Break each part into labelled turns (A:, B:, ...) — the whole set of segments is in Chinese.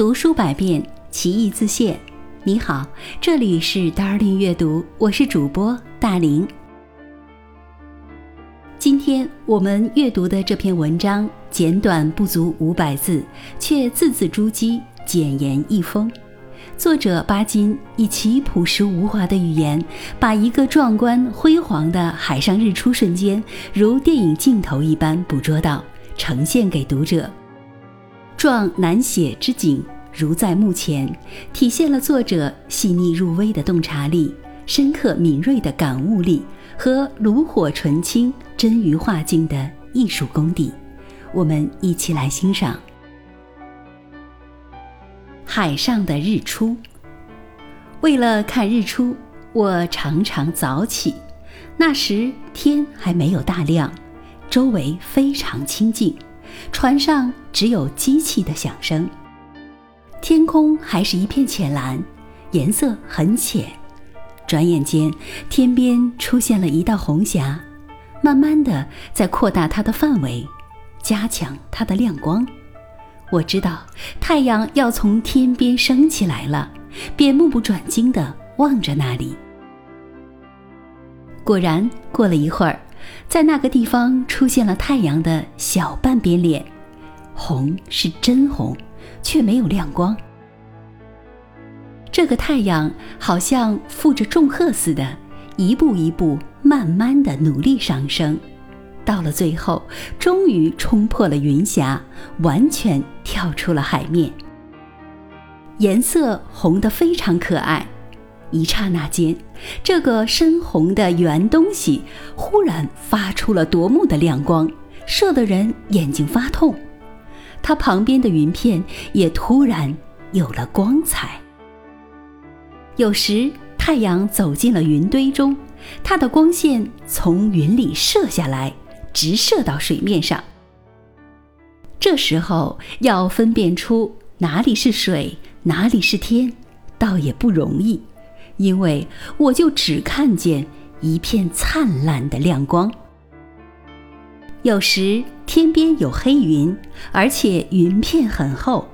A: 读书百遍，其义自现。你好，这里是 Darling 阅读，我是主播大林。今天我们阅读的这篇文章简短不足五百字，却字字珠玑，简言一封。作者巴金以其朴实无华的语言，把一个壮观辉煌的海上日出瞬间，如电影镜头一般捕捉到，呈现给读者。壮难写之景，如在目前，体现了作者细腻入微的洞察力、深刻敏锐的感悟力和炉火纯青、臻于画境的艺术功底。我们一起来欣赏。海上的日出。为了看日出，我常常早起。那时天还没有大亮，周围非常清静，船上只有机器的响声。天空还是一片浅蓝，颜色很浅。转眼间，天边出现了一道红霞，慢慢的在扩大它的范围，加强它的亮光。我知道太阳要从天边升起来了，便目不转睛地望着那里。果然，过了一会儿，在那个地方出现了太阳的小半边脸，红是真红，却没有亮光。这个太阳好像负着重荷似的，一步一步慢慢的努力上升。到了最后，终于冲破了云霞，完全跳出了海面。颜色红得非常可爱。一刹那间，这个深红的圆东西忽然发出了夺目的亮光，射得人眼睛发痛。它旁边的云片也突然有了光彩。有时太阳走进了云堆中，它的光线从云里射下来。直射到水面上。这时候要分辨出哪里是水，哪里是天，倒也不容易，因为我就只看见一片灿烂的亮光。有时天边有黑云，而且云片很厚，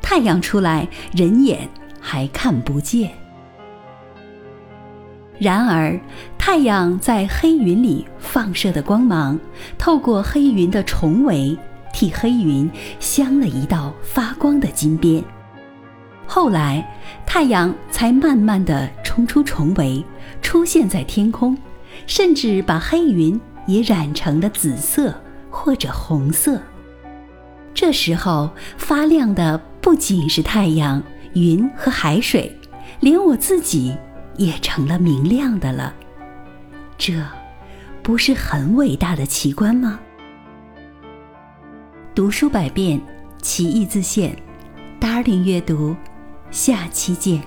A: 太阳出来，人眼还看不见。然而，太阳在黑云里放射的光芒，透过黑云的重围，替黑云镶了一道发光的金边。后来，太阳才慢慢地冲出重围，出现在天空，甚至把黑云也染成了紫色或者红色。这时候，发亮的不仅是太阳、云和海水，连我自己。也成了明亮的了，这不是很伟大的奇观吗？读书百遍，其义自现。Darling 阅读，下期见。